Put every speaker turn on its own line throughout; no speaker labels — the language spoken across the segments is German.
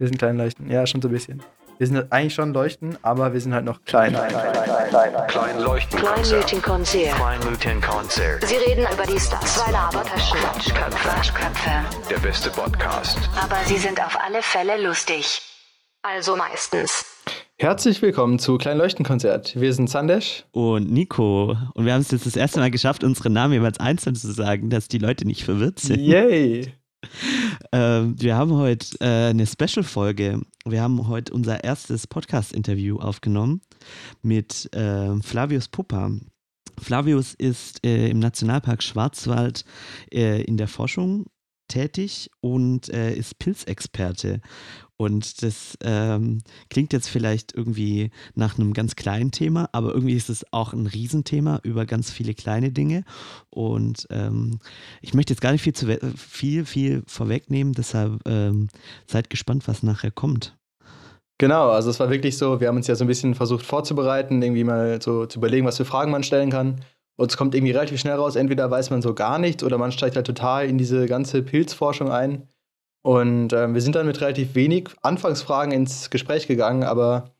Wir sind klein leuchten. Ja, schon so ein bisschen. Wir sind eigentlich schon leuchten, aber wir sind halt noch klein. Klein, klein, klein,
klein, klein leuchten. Kleinleuchtenkonzert. Kleinleuchtenkonzert.
Sie reden über die Stars.
Zwei Labertaschen. Quatschköpfe. Der beste Podcast.
Aber sie sind auf alle Fälle lustig. Also meistens.
Herzlich willkommen zu Klein Leuchtenkonzert. Wir sind Sandesh
und Nico und wir haben es jetzt das erste Mal geschafft, unsere Namen jeweils einzeln zu sagen, dass die Leute nicht verwirrt sind.
Yay!
Ähm, wir haben heute äh, eine Special-Folge. Wir haben heute unser erstes Podcast-Interview aufgenommen mit äh, Flavius Puppa. Flavius ist äh, im Nationalpark Schwarzwald äh, in der Forschung tätig und äh, ist Pilzexperte. Und das ähm, klingt jetzt vielleicht irgendwie nach einem ganz kleinen Thema, aber irgendwie ist es auch ein Riesenthema über ganz viele kleine Dinge. Und ähm, ich möchte jetzt gar nicht viel, zu viel, viel vorwegnehmen, deshalb ähm, seid gespannt, was nachher kommt.
Genau, also es war wirklich so, wir haben uns ja so ein bisschen versucht vorzubereiten, irgendwie mal so zu überlegen, was für Fragen man stellen kann. Und es kommt irgendwie relativ schnell raus, entweder weiß man so gar nichts oder man steigt halt total in diese ganze Pilzforschung ein. Und ähm, wir sind dann mit relativ wenig Anfangsfragen ins Gespräch gegangen, aber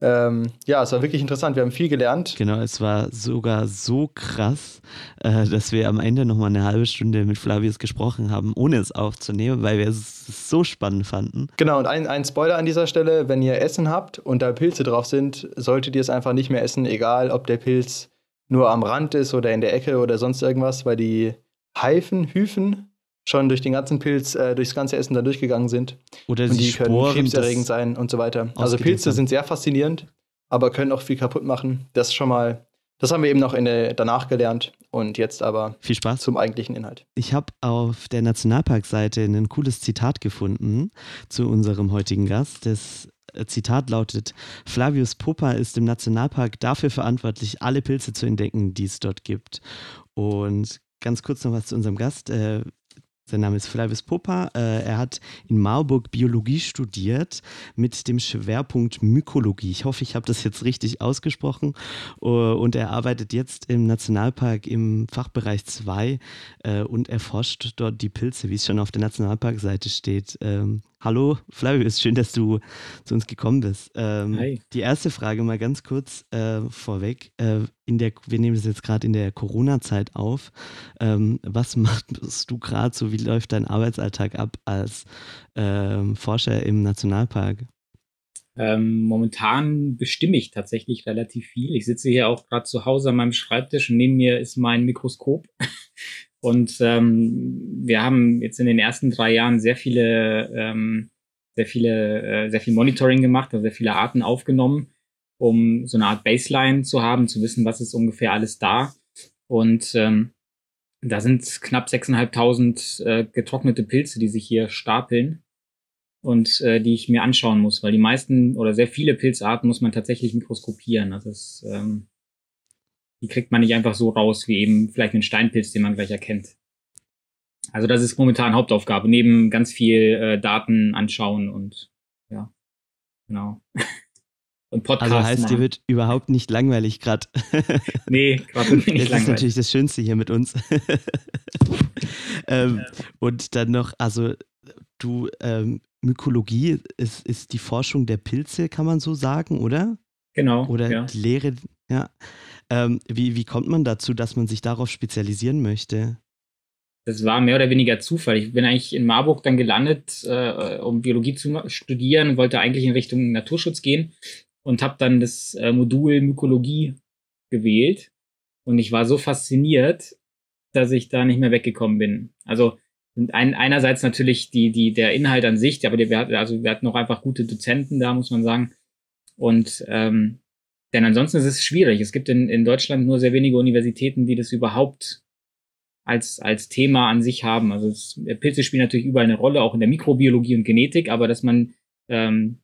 ähm, ja, es war wirklich interessant. Wir haben viel gelernt.
Genau, es war sogar so krass, äh, dass wir am Ende nochmal eine halbe Stunde mit Flavius gesprochen haben, ohne es aufzunehmen, weil wir es so spannend fanden.
Genau, und ein, ein Spoiler an dieser Stelle: Wenn ihr Essen habt und da Pilze drauf sind, solltet ihr es einfach nicht mehr essen, egal ob der Pilz nur am Rand ist oder in der Ecke oder sonst irgendwas, weil die Heifen, Hyphen schon durch den ganzen Pilz, äh, durchs ganze Essen da durchgegangen sind.
Oder
und
die,
die können krebserregend sein und so weiter. Also Pilze sind sehr faszinierend, aber können auch viel kaputt machen. Das schon mal, das haben wir eben noch in der, danach gelernt und jetzt aber
viel Spaß
zum eigentlichen Inhalt.
Ich habe auf der Nationalparkseite ein cooles Zitat gefunden zu unserem heutigen Gast. Das Zitat lautet: Flavius Popa ist im Nationalpark dafür verantwortlich, alle Pilze zu entdecken, die es dort gibt. Und ganz kurz noch was zu unserem Gast. Äh, sein Name ist Flavius Popa. Äh, er hat in Marburg Biologie studiert mit dem Schwerpunkt Mykologie. Ich hoffe, ich habe das jetzt richtig ausgesprochen. Und er arbeitet jetzt im Nationalpark im Fachbereich 2 äh, und erforscht dort die Pilze, wie es schon auf der Nationalparkseite steht. Ähm, Hallo Flavius, schön, dass du zu uns gekommen bist. Ähm, Hi. Die erste Frage mal ganz kurz äh, vorweg. Äh, in der, wir nehmen das jetzt gerade in der Corona-Zeit auf. Ähm, was machst du gerade so? Wie läuft dein Arbeitsalltag ab als ähm, Forscher im Nationalpark?
Ähm, momentan bestimme ich tatsächlich relativ viel. Ich sitze hier auch gerade zu Hause an meinem Schreibtisch und neben mir ist mein Mikroskop. Und ähm, wir haben jetzt in den ersten drei Jahren sehr viele, ähm, sehr viele, äh, sehr viel Monitoring gemacht, also sehr viele Arten aufgenommen, um so eine Art Baseline zu haben, zu wissen, was ist ungefähr alles da. Und ähm, da sind knapp 6.500 äh, getrocknete Pilze, die sich hier stapeln und äh, die ich mir anschauen muss, weil die meisten oder sehr viele Pilzarten muss man tatsächlich mikroskopieren. Also es ähm, die kriegt man nicht einfach so raus, wie eben vielleicht einen Steinpilz, den man gleich erkennt. Also das ist momentan Hauptaufgabe, neben ganz viel äh, Daten anschauen und ja, genau.
und Podcast. Also heißt, machen. dir wird überhaupt nicht langweilig gerade.
nee, gerade nicht langweilig.
Das ist natürlich das Schönste hier mit uns. ähm, ja. Und dann noch, also du, ähm, Mykologie ist, ist die Forschung der Pilze, kann man so sagen, oder?
Genau.
Oder ja. die Lehre, ja. Ähm, wie, wie kommt man dazu, dass man sich darauf spezialisieren möchte?
Das war mehr oder weniger Zufall. Ich bin eigentlich in Marburg dann gelandet, äh, um Biologie zu studieren, wollte eigentlich in Richtung Naturschutz gehen und habe dann das äh, Modul Mykologie gewählt. Und ich war so fasziniert, dass ich da nicht mehr weggekommen bin. Also ein, einerseits natürlich die, die, der Inhalt an sich, aber wir hatten, also wir hatten auch einfach gute Dozenten da, muss man sagen. Und ähm, denn ansonsten ist es schwierig. Es gibt in, in Deutschland nur sehr wenige Universitäten, die das überhaupt als, als Thema an sich haben. Also es, Pilze spielen natürlich überall eine Rolle, auch in der Mikrobiologie und Genetik, aber dass man ähm,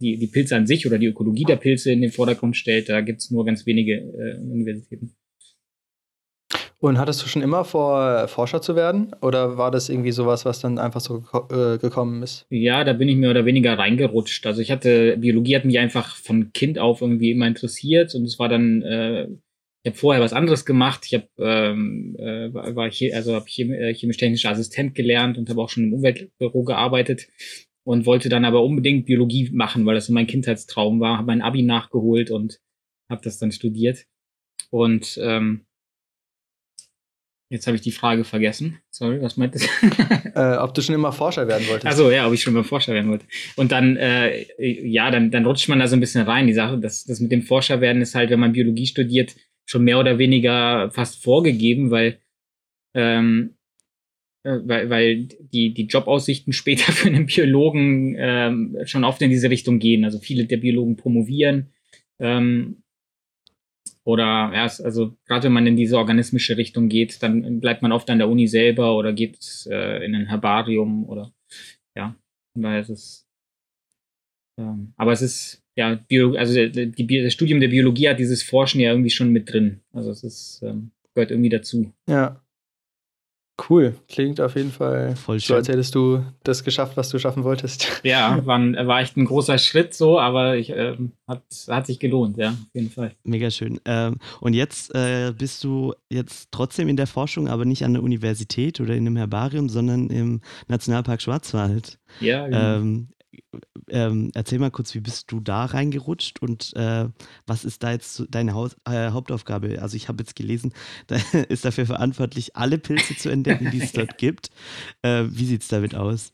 die, die Pilze an sich oder die Ökologie der Pilze in den Vordergrund stellt, da gibt es nur ganz wenige äh, Universitäten.
Und hattest du schon immer vor, Forscher zu werden? Oder war das irgendwie sowas, was dann einfach so äh, gekommen ist?
Ja, da bin ich mehr oder weniger reingerutscht. Also ich hatte, Biologie hat mich einfach von Kind auf irgendwie immer interessiert und es war dann, äh, ich habe vorher was anderes gemacht. Ich habe ähm, äh, war also habe chemisch-technischer Assistent gelernt und habe auch schon im Umweltbüro gearbeitet. und wollte dann aber unbedingt Biologie machen, weil das mein Kindheitstraum war. Habe mein Abi nachgeholt und habe das dann studiert. Und ähm, jetzt habe ich die Frage vergessen. Sorry, was meintest
du? äh, ob du schon immer Forscher werden wolltest.
Also ja, ob ich schon immer Forscher werden wollte. Und dann, äh, ja, dann, dann rutscht man da so ein bisschen rein. Die Sache, das, das mit dem Forscher werden ist halt, wenn man Biologie studiert, schon mehr oder weniger fast vorgegeben, weil ähm, äh, weil, weil die, die Jobaussichten später für einen Biologen ähm, schon oft in diese Richtung gehen. Also viele der Biologen promovieren. Ähm, oder erst, also gerade wenn man in diese organismische Richtung geht, dann bleibt man oft an der Uni selber oder geht äh, in ein Herbarium oder ja, von daher ist es. Ähm, aber es ist, ja, Bio, also die, die, das Studium der Biologie hat dieses Forschen ja irgendwie schon mit drin. Also es ist, ähm, gehört irgendwie dazu.
Ja. Cool, klingt auf jeden Fall Voll schön. so, als hättest du das geschafft, was du schaffen wolltest.
Ja, war, war echt ein großer Schritt so, aber ich, äh, hat, hat sich gelohnt, ja, auf jeden Fall.
Mega schön. Ähm, und jetzt äh, bist du jetzt trotzdem in der Forschung, aber nicht an der Universität oder in einem Herbarium, sondern im Nationalpark Schwarzwald.
Ja, genau. Ähm,
ähm, erzähl mal kurz, wie bist du da reingerutscht und äh, was ist da jetzt deine Haus äh, Hauptaufgabe? Also ich habe jetzt gelesen, da ist dafür verantwortlich, alle Pilze zu entdecken, die es dort gibt. Äh, wie sieht es damit aus?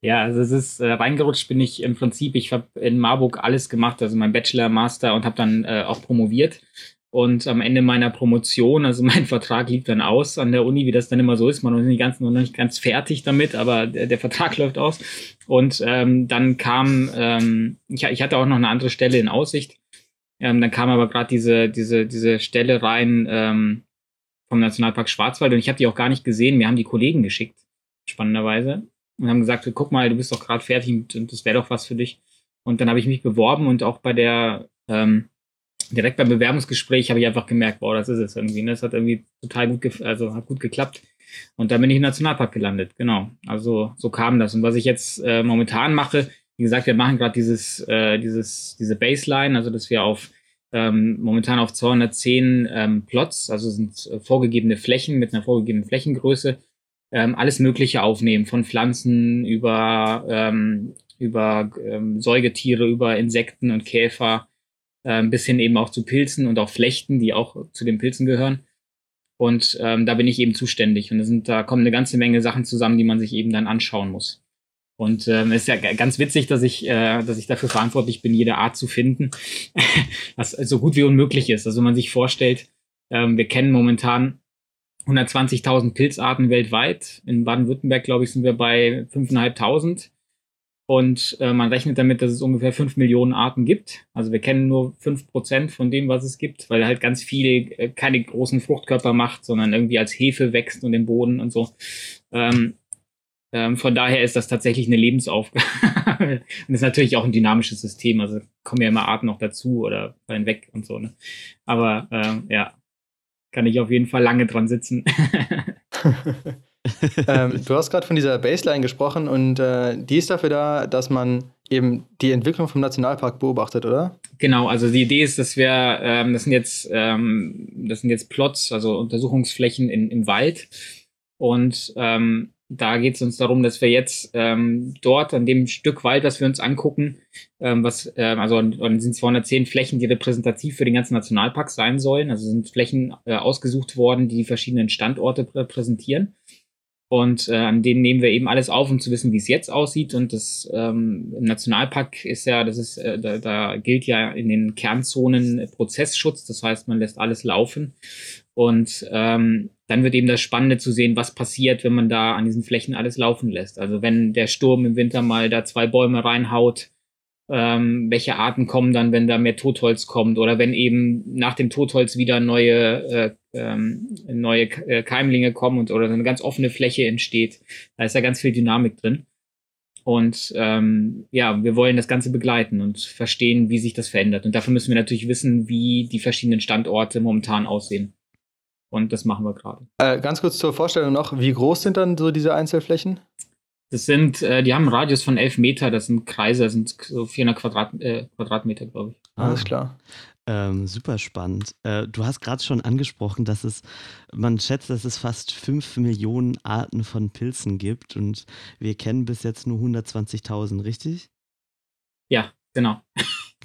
Ja, also es ist äh, reingerutscht bin ich im Prinzip, ich habe in Marburg alles gemacht, also mein Bachelor, Master und habe dann äh, auch promoviert und am Ende meiner Promotion, also mein Vertrag lief dann aus an der Uni, wie das dann immer so ist. Man ist nicht ganz, noch nicht ganz fertig damit, aber der, der Vertrag läuft aus. Und ähm, dann kam, ähm, ich, ich hatte auch noch eine andere Stelle in Aussicht. Ähm, dann kam aber gerade diese, diese, diese Stelle rein ähm, vom Nationalpark Schwarzwald und ich habe die auch gar nicht gesehen. Mir haben die Kollegen geschickt, spannenderweise, und haben gesagt, guck mal, du bist doch gerade fertig und, und das wäre doch was für dich. Und dann habe ich mich beworben und auch bei der ähm, direkt beim Bewerbungsgespräch habe ich einfach gemerkt, boah, das ist es irgendwie. Ne? Das hat irgendwie total gut, also hat gut geklappt. Und dann bin ich im Nationalpark gelandet, genau. Also so kam das. Und was ich jetzt äh, momentan mache, wie gesagt, wir machen gerade dieses, äh, dieses, diese Baseline, also dass wir auf ähm, momentan auf 210 ähm, Plots, also sind äh, vorgegebene Flächen mit einer vorgegebenen Flächengröße, ähm, alles Mögliche aufnehmen, von Pflanzen über, ähm, über ähm, Säugetiere, über Insekten und Käfer, äh, bis hin eben auch zu Pilzen und auch Flechten, die auch zu den Pilzen gehören. Und ähm, da bin ich eben zuständig. Und da, sind, da kommen eine ganze Menge Sachen zusammen, die man sich eben dann anschauen muss. Und ähm, ist ja ganz witzig, dass ich, äh, dass ich dafür verantwortlich bin, jede Art zu finden, was so gut wie unmöglich ist. Also wenn man sich vorstellt, ähm, wir kennen momentan 120.000 Pilzarten weltweit. In Baden-Württemberg, glaube ich, sind wir bei 5.500. Und äh, man rechnet damit, dass es ungefähr fünf Millionen Arten gibt. Also wir kennen nur fünf Prozent von dem, was es gibt, weil halt ganz viel äh, keine großen Fruchtkörper macht, sondern irgendwie als Hefe wächst und im Boden und so. Ähm, ähm, von daher ist das tatsächlich eine Lebensaufgabe. und ist natürlich auch ein dynamisches System. Also kommen ja immer Arten noch dazu oder fallen weg und so. Ne? Aber ähm, ja, kann ich auf jeden Fall lange dran sitzen.
ähm, du hast gerade von dieser Baseline gesprochen und äh, die ist dafür da, dass man eben die Entwicklung vom Nationalpark beobachtet, oder?
Genau, also die Idee ist, dass wir, ähm, das sind jetzt, ähm, das sind jetzt Plots, also Untersuchungsflächen in, im Wald. Und ähm, da geht es uns darum, dass wir jetzt ähm, dort an dem Stück Wald, das wir uns angucken, ähm, was, also und sind 210 Flächen, die repräsentativ für den ganzen Nationalpark sein sollen. Also sind Flächen äh, ausgesucht worden, die die verschiedenen Standorte repräsentieren. Und äh, an denen nehmen wir eben alles auf, um zu wissen, wie es jetzt aussieht. Und das ähm, im Nationalpark ist ja, das ist, äh, da, da gilt ja in den Kernzonen Prozessschutz. Das heißt, man lässt alles laufen. Und ähm, dann wird eben das Spannende zu sehen, was passiert, wenn man da an diesen Flächen alles laufen lässt. Also wenn der Sturm im Winter mal da zwei Bäume reinhaut, ähm, welche Arten kommen dann, wenn da mehr Totholz kommt oder wenn eben nach dem Totholz wieder neue, äh, ähm, neue äh, Keimlinge kommen und oder eine ganz offene Fläche entsteht. Da ist ja ganz viel Dynamik drin. Und ähm, ja, wir wollen das Ganze begleiten und verstehen, wie sich das verändert. Und dafür müssen wir natürlich wissen, wie die verschiedenen Standorte momentan aussehen. Und das machen wir gerade.
Äh, ganz kurz zur Vorstellung noch, wie groß sind dann so diese Einzelflächen?
Das sind, äh, die haben einen Radius von 11 Meter, das sind Kreise, das sind so 400 Quadrat, äh, Quadratmeter, glaube ich.
Alles klar.
Ähm, super spannend. Äh, du hast gerade schon angesprochen, dass es, man schätzt, dass es fast 5 Millionen Arten von Pilzen gibt und wir kennen bis jetzt nur 120.000, richtig?
Ja, genau.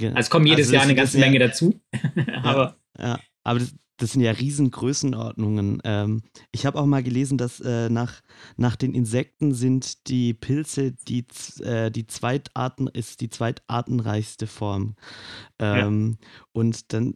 Also es kommen jedes also Jahr eine ganze Menge ja, dazu.
aber ja, ja, aber das, das sind ja Riesengrößenordnungen. Ähm, ich habe auch mal gelesen, dass äh, nach, nach den Insekten sind die Pilze die, äh, die Zweitarten, ist die zweitartenreichste Form. Ähm, ja. Und dann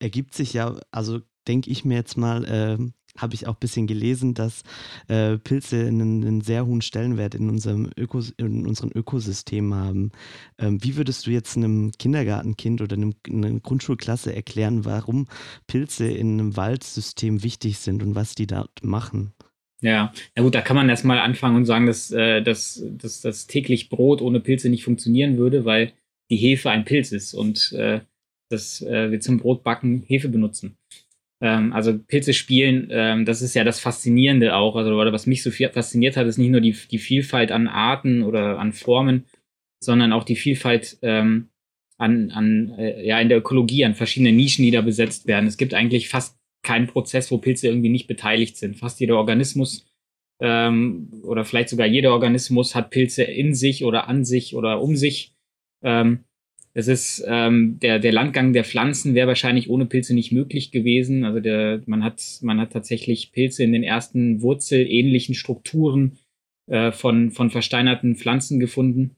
ergibt sich ja, also denke ich mir jetzt mal, äh, habe ich auch ein bisschen gelesen, dass äh, Pilze einen, einen, sehr hohen Stellenwert in unserem Ökos in unserem Ökosystem haben. Ähm, wie würdest du jetzt einem Kindergartenkind oder einem, einer Grundschulklasse erklären, warum Pilze in einem Waldsystem wichtig sind und was die dort machen?
Ja, na gut, da kann man erstmal anfangen und sagen, dass, äh, dass, dass das täglich Brot ohne Pilze nicht funktionieren würde, weil die Hefe ein Pilz ist und äh, dass äh, wir zum Brotbacken Hefe benutzen. Ähm, also Pilze spielen, ähm, das ist ja das Faszinierende auch. Also was mich so fasziniert hat, ist nicht nur die, die Vielfalt an Arten oder an Formen, sondern auch die Vielfalt ähm, an, an äh, ja in der Ökologie, an verschiedenen Nischen, die da besetzt werden. Es gibt eigentlich fast keinen Prozess, wo Pilze irgendwie nicht beteiligt sind. Fast jeder Organismus ähm, oder vielleicht sogar jeder Organismus hat Pilze in sich oder an sich oder um sich. Ähm, es ist ähm, der, der Landgang der Pflanzen wäre wahrscheinlich ohne Pilze nicht möglich gewesen. Also der, man hat, man hat tatsächlich Pilze in den ersten wurzelähnlichen Strukturen äh, von, von versteinerten Pflanzen gefunden,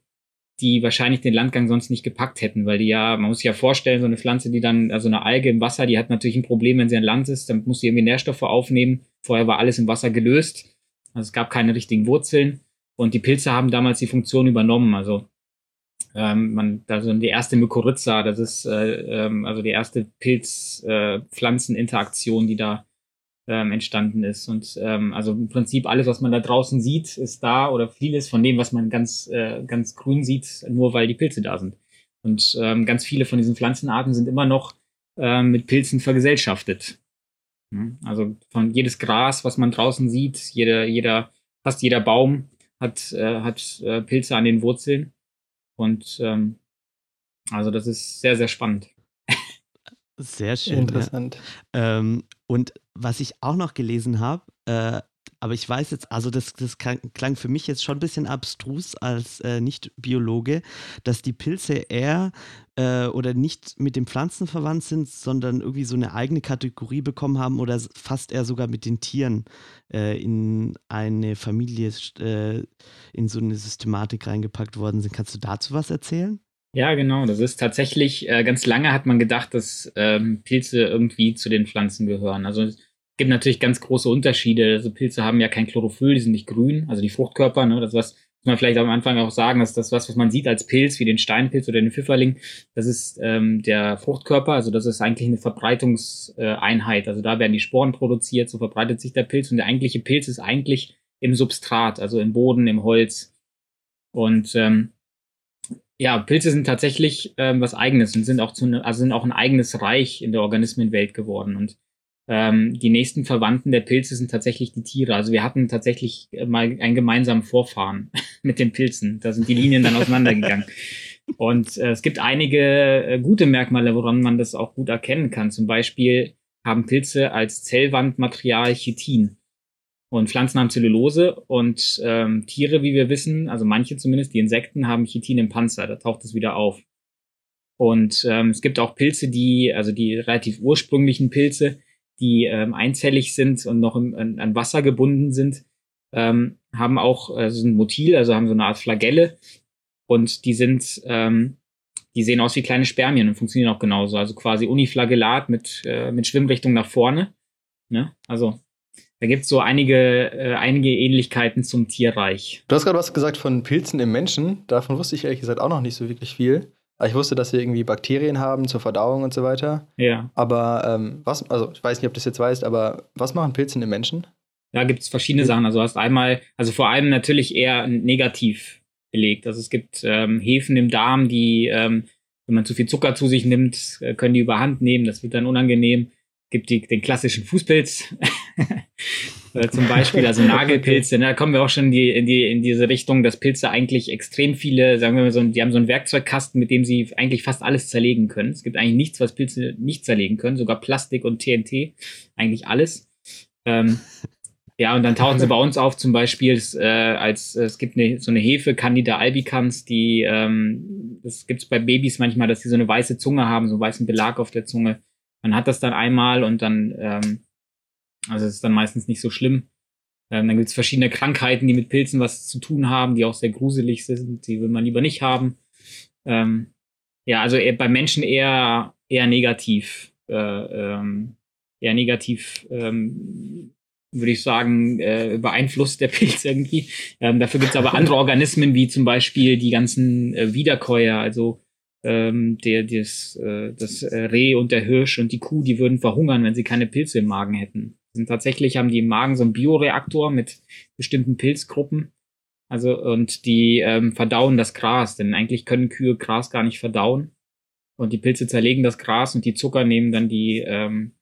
die wahrscheinlich den Landgang sonst nicht gepackt hätten, weil die ja, man muss sich ja vorstellen, so eine Pflanze, die dann, also eine Alge im Wasser, die hat natürlich ein Problem, wenn sie an Land ist, dann muss sie irgendwie Nährstoffe aufnehmen. Vorher war alles im Wasser gelöst. Also es gab keine richtigen Wurzeln. Und die Pilze haben damals die Funktion übernommen. Also ähm, man, da so die erste Mykorrhiza, das ist äh, ähm, also die erste Pilz-Pflanzen-Interaktion, äh, die da ähm, entstanden ist. Und ähm, also im Prinzip alles, was man da draußen sieht, ist da oder vieles von dem, was man ganz, äh, ganz grün sieht, nur weil die Pilze da sind. Und ähm, ganz viele von diesen Pflanzenarten sind immer noch äh, mit Pilzen vergesellschaftet. Hm? Also von jedes Gras, was man draußen sieht, jeder, jeder, fast jeder Baum hat, äh, hat äh, Pilze an den Wurzeln. Und ähm, also das ist sehr, sehr spannend.
Sehr schön.
Interessant.
Ja. Ähm, und was ich auch noch gelesen habe, äh, aber ich weiß jetzt, also das, das klang für mich jetzt schon ein bisschen abstrus als äh, Nicht-Biologe, dass die Pilze eher äh, oder nicht mit den Pflanzen verwandt sind, sondern irgendwie so eine eigene Kategorie bekommen haben oder fast eher sogar mit den Tieren äh, in eine Familie, äh, in so eine Systematik reingepackt worden sind. Kannst du dazu was erzählen?
Ja, genau. Das ist tatsächlich, äh, ganz lange hat man gedacht, dass ähm, Pilze irgendwie zu den Pflanzen gehören. Also gibt natürlich ganz große Unterschiede. Also Pilze haben ja kein Chlorophyll, die sind nicht grün, also die Fruchtkörper, ne, das was muss man vielleicht am Anfang auch sagen, dass das was, was man sieht als Pilz, wie den Steinpilz oder den Pfifferling, das ist ähm, der Fruchtkörper, also das ist eigentlich eine Verbreitungseinheit. Also da werden die Sporen produziert, so verbreitet sich der Pilz und der eigentliche Pilz ist eigentlich im Substrat, also im Boden, im Holz. Und ähm, ja, Pilze sind tatsächlich ähm, was Eigenes und sind auch zu ne, also sind auch ein eigenes Reich in der Organismenwelt geworden. Und ähm, die nächsten Verwandten der Pilze sind tatsächlich die Tiere. Also wir hatten tatsächlich mal einen gemeinsamen Vorfahren mit den Pilzen. Da sind die Linien dann auseinandergegangen. Und äh, es gibt einige äh, gute Merkmale, woran man das auch gut erkennen kann. Zum Beispiel haben Pilze als Zellwandmaterial Chitin. Und Pflanzen haben Zellulose und ähm, Tiere, wie wir wissen, also manche zumindest, die Insekten, haben Chitin im Panzer. Da taucht es wieder auf. Und ähm, es gibt auch Pilze, die, also die relativ ursprünglichen Pilze, die ähm, einzellig sind und noch im, an, an Wasser gebunden sind, ähm, haben auch äh, sind Motil, also haben so eine Art Flagelle und die sind, ähm, die sehen aus wie kleine Spermien und funktionieren auch genauso, also quasi Uniflagellat mit äh, mit Schwimmrichtung nach vorne. Ne? Also da gibt es so einige, äh, einige Ähnlichkeiten zum Tierreich.
Du hast gerade was gesagt von Pilzen im Menschen. Davon wusste ich ehrlich gesagt auch noch nicht so wirklich viel. Aber ich wusste, dass sie irgendwie Bakterien haben zur Verdauung und so weiter.
Ja.
Aber ähm, was, also ich weiß nicht, ob du das jetzt weißt, aber was machen Pilze im Menschen?
Da gibt es verschiedene Sachen. Also du hast einmal, also vor allem natürlich eher negativ belegt. Also es gibt ähm, Hefen im Darm, die, ähm, wenn man zu viel Zucker zu sich nimmt, äh, können die überhand nehmen. Das wird dann unangenehm. Gibt die, den klassischen Fußpilz. Äh, zum Beispiel, also Nagelpilze, ne, da kommen wir auch schon in, die, in, die, in diese Richtung, dass Pilze eigentlich extrem viele, sagen wir mal so, die haben so einen Werkzeugkasten, mit dem sie eigentlich fast alles zerlegen können. Es gibt eigentlich nichts, was Pilze nicht zerlegen können, sogar Plastik und TNT, eigentlich alles. Ähm, ja, und dann tauchen sie bei uns auf, zum Beispiel äh, als es gibt eine, so eine Hefe, Candida albicans, die ähm, das gibt's bei Babys manchmal, dass die so eine weiße Zunge haben, so einen weißen Belag auf der Zunge. Man hat das dann einmal und dann, ähm, also es ist dann meistens nicht so schlimm. Ähm, dann gibt's verschiedene Krankheiten, die mit Pilzen was zu tun haben, die auch sehr gruselig sind, die will man lieber nicht haben. Ähm, ja, also eher, bei Menschen eher eher negativ, äh, ähm, eher negativ ähm, würde ich sagen, äh, beeinflusst der Pilz irgendwie. Ähm, dafür gibt es aber andere Organismen, wie zum Beispiel die ganzen äh, Wiederkäuer, also ähm, der, das, äh, das Reh und der Hirsch und die Kuh, die würden verhungern, wenn sie keine Pilze im Magen hätten. Und tatsächlich haben die im Magen so einen Bioreaktor mit bestimmten Pilzgruppen. Also, und die ähm, verdauen das Gras, denn eigentlich können Kühe Gras gar nicht verdauen. Und die Pilze zerlegen das Gras und die Zucker nehmen dann die, ähm,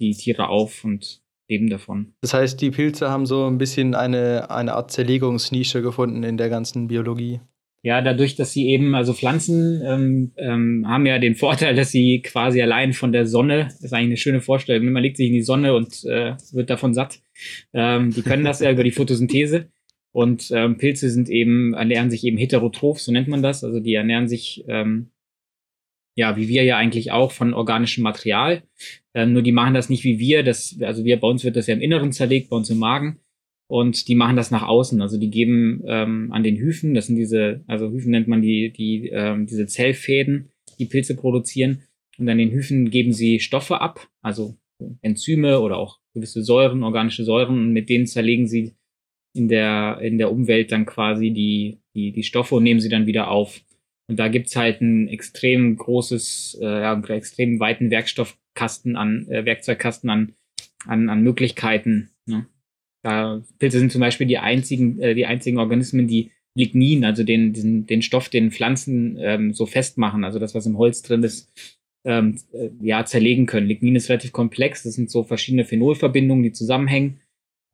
die Tiere auf und leben davon.
Das heißt, die Pilze haben so ein bisschen eine, eine Art Zerlegungsnische gefunden in der ganzen Biologie.
Ja, dadurch, dass sie eben, also Pflanzen ähm, ähm, haben ja den Vorteil, dass sie quasi allein von der Sonne, das ist eigentlich eine schöne Vorstellung, man legt sich in die Sonne und äh, wird davon satt. Ähm, die können das ja über die Photosynthese. Und ähm, Pilze sind eben, ernähren sich eben heterotroph, so nennt man das. Also die ernähren sich ähm, ja, wie wir ja eigentlich auch von organischem Material. Ähm, nur die machen das nicht wie wir. Das, also wir, bei uns wird das ja im Inneren zerlegt, bei uns im Magen. Und die machen das nach außen. Also die geben ähm, an den Hyphen, das sind diese, also Hyphen nennt man die, die, ähm, diese Zellfäden, die Pilze produzieren. Und an den Hyphen geben sie Stoffe ab, also Enzyme oder auch gewisse Säuren, organische Säuren. Und mit denen zerlegen sie in der, in der Umwelt dann quasi die, die, die Stoffe und nehmen sie dann wieder auf. Und da gibt's halt ein extrem großes, äh, ja, einen extrem weiten Werkstoffkasten an, äh, Werkzeugkasten an, an, an Möglichkeiten. Ne? Da, Pilze sind zum Beispiel die einzigen, äh, die einzigen Organismen, die Lignin, also den, diesen, den Stoff, den Pflanzen ähm, so festmachen, also das, was im Holz drin ist, ähm, äh, ja, zerlegen können. Lignin ist relativ komplex, das sind so verschiedene Phenolverbindungen, die zusammenhängen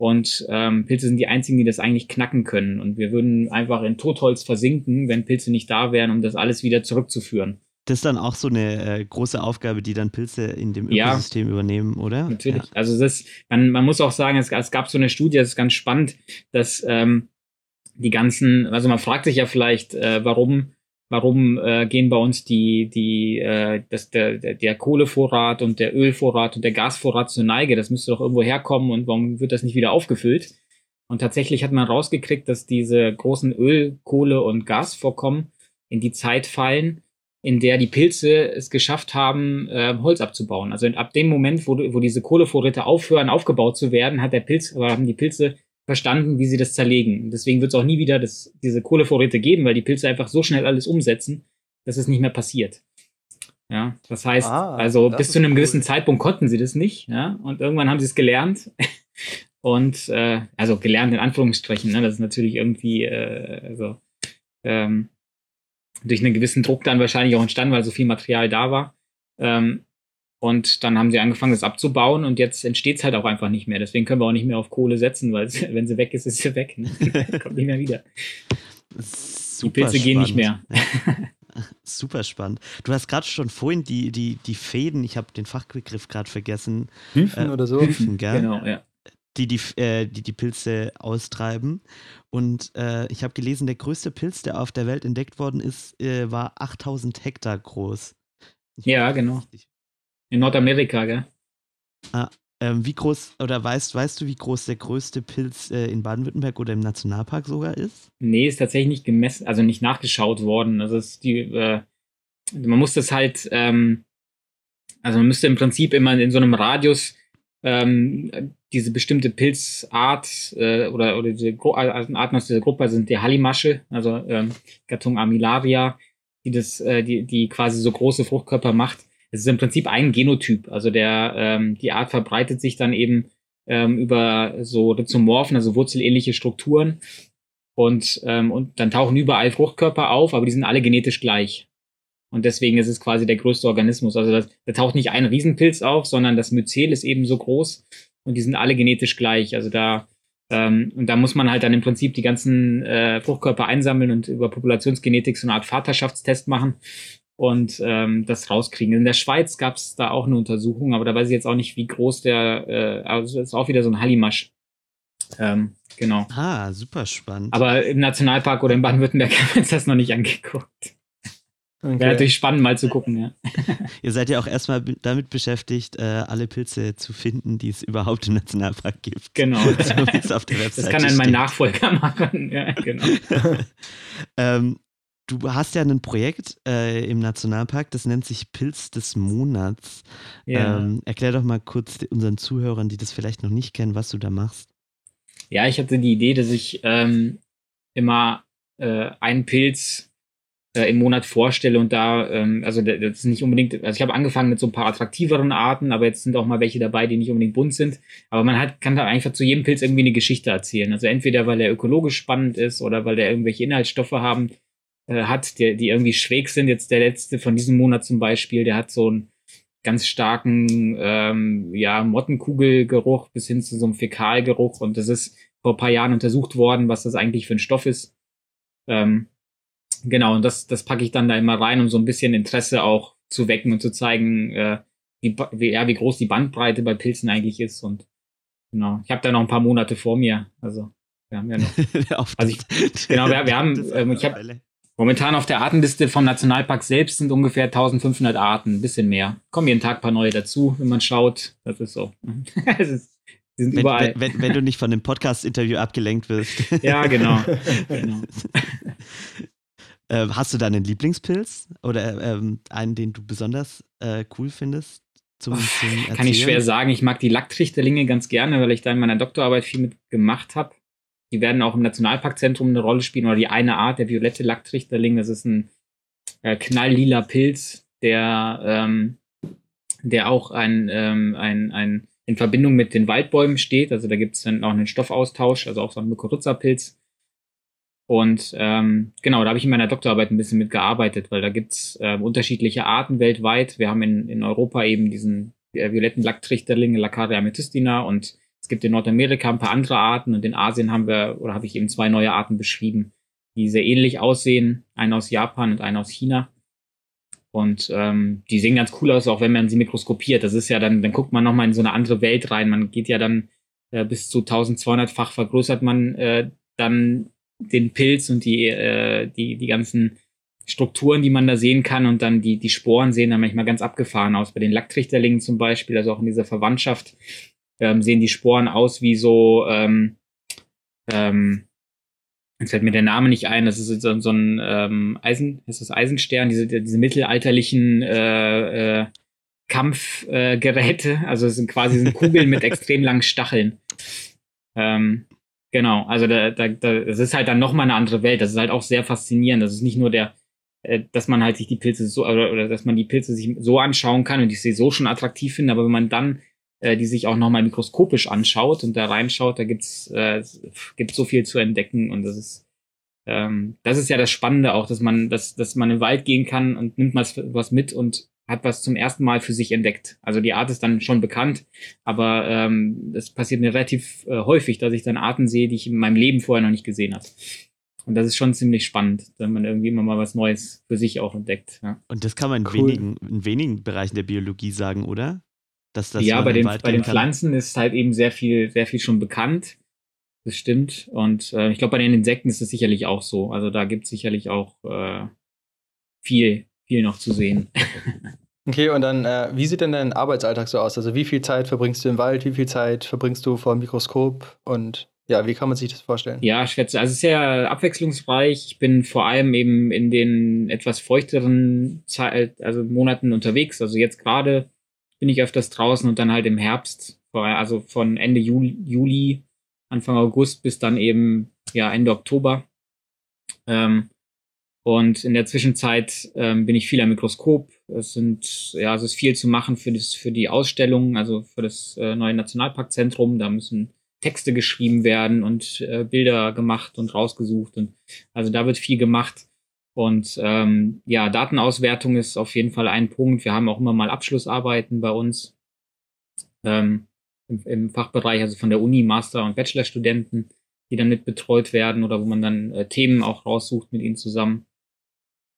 und ähm, Pilze sind die einzigen, die das eigentlich knacken können. Und wir würden einfach in Totholz versinken, wenn Pilze nicht da wären, um das alles wieder zurückzuführen.
Das ist dann auch so eine äh, große Aufgabe, die dann Pilze in dem Ökosystem ja, übernehmen, oder?
Natürlich. Ja. Also das, man, man muss auch sagen, es, es, gab so eine Studie, das ist ganz spannend, dass ähm, die ganzen, also man fragt sich ja vielleicht, äh, warum warum äh, gehen bei uns die, die, äh, das, der, der, der Kohlevorrat und der Ölvorrat und der Gasvorrat zur Neige? Das müsste doch irgendwo herkommen und warum wird das nicht wieder aufgefüllt? Und tatsächlich hat man rausgekriegt, dass diese großen Öl-, Kohle- und Gasvorkommen in die Zeit fallen, in der die Pilze es geschafft haben, äh, Holz abzubauen. Also ab dem Moment, wo, wo diese Kohlevorräte aufhören, aufgebaut zu werden, hat der Pilz, oder haben die Pilze verstanden, wie sie das zerlegen. Deswegen wird es auch nie wieder das, diese Kohlevorräte geben, weil die Pilze einfach so schnell alles umsetzen, dass es nicht mehr passiert. Ja, das heißt, ah, also bis zu einem cool. gewissen Zeitpunkt konnten sie das nicht, ja, und irgendwann haben sie es gelernt. und äh, also gelernt in Anführungsstrichen, ne? Das ist natürlich irgendwie, äh, also ähm, durch einen gewissen Druck dann wahrscheinlich auch entstanden, weil so viel Material da war. Ähm, und dann haben sie angefangen, das abzubauen und jetzt entsteht es halt auch einfach nicht mehr. Deswegen können wir auch nicht mehr auf Kohle setzen, weil wenn sie weg ist, ist sie weg. Ne? Kommt nicht mehr wieder. Super die Pilze spannend. gehen nicht mehr.
Super spannend. Du hast gerade schon vorhin die, die, die Fäden, ich habe den Fachbegriff gerade vergessen.
Hyphen äh, oder so?
Hyphen, gell? Genau, ja. Die die, äh, die die Pilze austreiben. Und äh, ich habe gelesen, der größte Pilz, der auf der Welt entdeckt worden ist, äh, war 8000 Hektar groß.
Ich ja, genau. In Nordamerika, gell?
Ah, ähm, wie groß, oder weißt, weißt du, wie groß der größte Pilz äh, in Baden-Württemberg oder im Nationalpark sogar ist?
Nee, ist tatsächlich nicht gemessen, also nicht nachgeschaut worden. Also ist die, äh, man muss das halt, ähm, also man müsste im Prinzip immer in so einem Radius ähm, diese bestimmte Pilzart äh, oder, oder diese Gru also Arten aus dieser Gruppe sind die Hallimasche, also ähm, Gattung Amilaria, die das, äh, die, die quasi so große Fruchtkörper macht es ist im Prinzip ein Genotyp. Also der, ähm, die Art verbreitet sich dann eben ähm, über so Rhizomorphen, also wurzelähnliche Strukturen. Und, ähm, und dann tauchen überall Fruchtkörper auf, aber die sind alle genetisch gleich. Und deswegen ist es quasi der größte Organismus. Also da taucht nicht ein Riesenpilz auf, sondern das Myzel ist eben so groß. Und die sind alle genetisch gleich. Also da ähm, und da muss man halt dann im Prinzip die ganzen äh, Fruchtkörper einsammeln und über Populationsgenetik so eine Art Vaterschaftstest machen und ähm, das rauskriegen. In der Schweiz gab es da auch eine Untersuchung, aber da weiß ich jetzt auch nicht, wie groß der, äh, also ist auch wieder so ein Hallimasch. Ähm, genau.
Ah, super spannend.
Aber im Nationalpark oder in Baden-Württemberg haben wir uns das noch nicht angeguckt. Okay. Wäre natürlich spannend, mal zu gucken, ja.
Ihr seid ja auch erstmal damit beschäftigt, äh, alle Pilze zu finden, die es überhaupt im Nationalpark gibt.
Genau. so, das kann dann mein Nachfolger machen. Ja, genau.
ähm, du hast ja ein Projekt äh, im Nationalpark, das nennt sich Pilz des Monats. Ja. Ähm, erklär doch mal kurz unseren Zuhörern, die das vielleicht noch nicht kennen, was du da machst.
Ja, ich hatte die Idee, dass ich ähm, immer äh, einen Pilz im Monat vorstelle und da, ähm, also das ist nicht unbedingt, also ich habe angefangen mit so ein paar attraktiveren Arten, aber jetzt sind auch mal welche dabei, die nicht unbedingt bunt sind. Aber man hat, kann da einfach zu jedem Pilz irgendwie eine Geschichte erzählen. Also entweder weil er ökologisch spannend ist oder weil der irgendwelche Inhaltsstoffe haben, äh, hat, die, die irgendwie schräg sind. Jetzt der letzte von diesem Monat zum Beispiel, der hat so einen ganz starken ähm, ja, Mottenkugelgeruch bis hin zu so einem Fäkalgeruch und das ist vor ein paar Jahren untersucht worden, was das eigentlich für ein Stoff ist. Ähm, Genau, und das, das packe ich dann da immer rein, um so ein bisschen Interesse auch zu wecken und zu zeigen, äh, wie, wie, ja, wie groß die Bandbreite bei Pilzen eigentlich ist. Und genau, ich habe da noch ein paar Monate vor mir. Also wir haben ja noch. also ich, genau, wir, wir haben, ähm, ich habe momentan auf der Artenliste vom Nationalpark selbst sind ungefähr 1500 Arten, ein bisschen mehr. Kommen jeden Tag ein paar neue dazu, wenn man schaut. Das ist so. es ist,
die sind wenn, überall. Wenn, wenn, du nicht von dem Podcast-Interview abgelenkt wirst.
ja, genau. genau.
Äh, hast du da einen Lieblingspilz oder ähm, einen, den du besonders äh, cool findest?
Zum, zum Kann ich schwer sagen. Ich mag die Lacktrichterlinge ganz gerne, weil ich da in meiner Doktorarbeit viel mit gemacht habe. Die werden auch im Nationalparkzentrum eine Rolle spielen oder die eine Art, der violette Lacktrichterling. Das ist ein äh, knalllila Pilz, der, ähm, der auch ein, ähm, ein, ein in Verbindung mit den Waldbäumen steht. Also da gibt es dann auch einen Stoffaustausch, also auch so ein Mykorrhiza-Pilz. Und ähm, genau, da habe ich in meiner Doktorarbeit ein bisschen mitgearbeitet, weil da gibt's äh, unterschiedliche Arten weltweit. Wir haben in, in Europa eben diesen äh, violetten Lacktrichterling, Laccaria amethystina und es gibt in Nordamerika ein paar andere Arten und in Asien haben wir, oder habe ich eben zwei neue Arten beschrieben, die sehr ähnlich aussehen. Eine aus Japan und eine aus China. Und ähm, die sehen ganz cool aus, auch wenn man sie mikroskopiert. Das ist ja dann, dann guckt man nochmal in so eine andere Welt rein. Man geht ja dann äh, bis zu 1200-fach vergrößert man äh, dann den Pilz und die, äh, die, die ganzen Strukturen, die man da sehen kann und dann die, die Sporen sehen dann manchmal ganz abgefahren aus. Bei den Lacktrichterlingen zum Beispiel, also auch in dieser Verwandtschaft, ähm, sehen die Sporen aus wie so, ähm, ähm, jetzt fällt mir der Name nicht ein, das ist so, so ein ähm, Eisen, ist das Eisenstern, diese, diese mittelalterlichen äh, äh, Kampfgeräte, äh, also es sind quasi sind Kugeln mit extrem langen Stacheln. Ähm, Genau, also da, da, da, das ist halt dann nochmal eine andere Welt. Das ist halt auch sehr faszinierend. Das ist nicht nur der, äh, dass man halt sich die Pilze so, oder, oder dass man die Pilze sich so anschauen kann und ich sie so schon attraktiv finde, aber wenn man dann äh, die sich auch nochmal mikroskopisch anschaut und da reinschaut, da gibt's, äh, gibt's so viel zu entdecken und das ist, ähm, das ist ja das Spannende auch, dass man, dass, dass man im Wald gehen kann und nimmt mal was mit und hat was zum ersten Mal für sich entdeckt. Also die Art ist dann schon bekannt, aber ähm, es passiert mir relativ äh, häufig, dass ich dann Arten sehe, die ich in meinem Leben vorher noch nicht gesehen habe. Und das ist schon ziemlich spannend, wenn man irgendwie immer mal was Neues für sich auch entdeckt. Ja.
Und das kann man in, cool. wenigen, in wenigen Bereichen der Biologie sagen, oder?
Dass das ja, bei den, bei den Pflanzen ist halt eben sehr viel, sehr viel schon bekannt. Das stimmt. Und äh, ich glaube, bei den Insekten ist es sicherlich auch so. Also da gibt es sicherlich auch äh, viel, viel noch zu sehen.
Okay, und dann, äh, wie sieht denn dein Arbeitsalltag so aus? Also wie viel Zeit verbringst du im Wald, wie viel Zeit verbringst du vor dem Mikroskop und ja, wie kann man sich das vorstellen?
Ja, schätze, also sehr abwechslungsreich. Ich bin vor allem eben in den etwas feuchteren Zeit, also Monaten unterwegs. Also jetzt gerade bin ich öfters draußen und dann halt im Herbst, also von Ende Juli, Juli Anfang August bis dann eben ja Ende Oktober. Ähm, und in der Zwischenzeit ähm, bin ich viel am Mikroskop. Es sind, ja, es ist viel zu machen für das, für die Ausstellung, also für das äh, neue Nationalparkzentrum. Da müssen Texte geschrieben werden und äh, Bilder gemacht und rausgesucht. Und also da wird viel gemacht. Und ähm, ja, Datenauswertung ist auf jeden Fall ein Punkt. Wir haben auch immer mal Abschlussarbeiten bei uns. Ähm, im, im, Fachbereich, also von der Uni, Master- und Bachelorstudenten, die dann mit betreut werden oder wo man dann äh, Themen auch raussucht mit ihnen zusammen.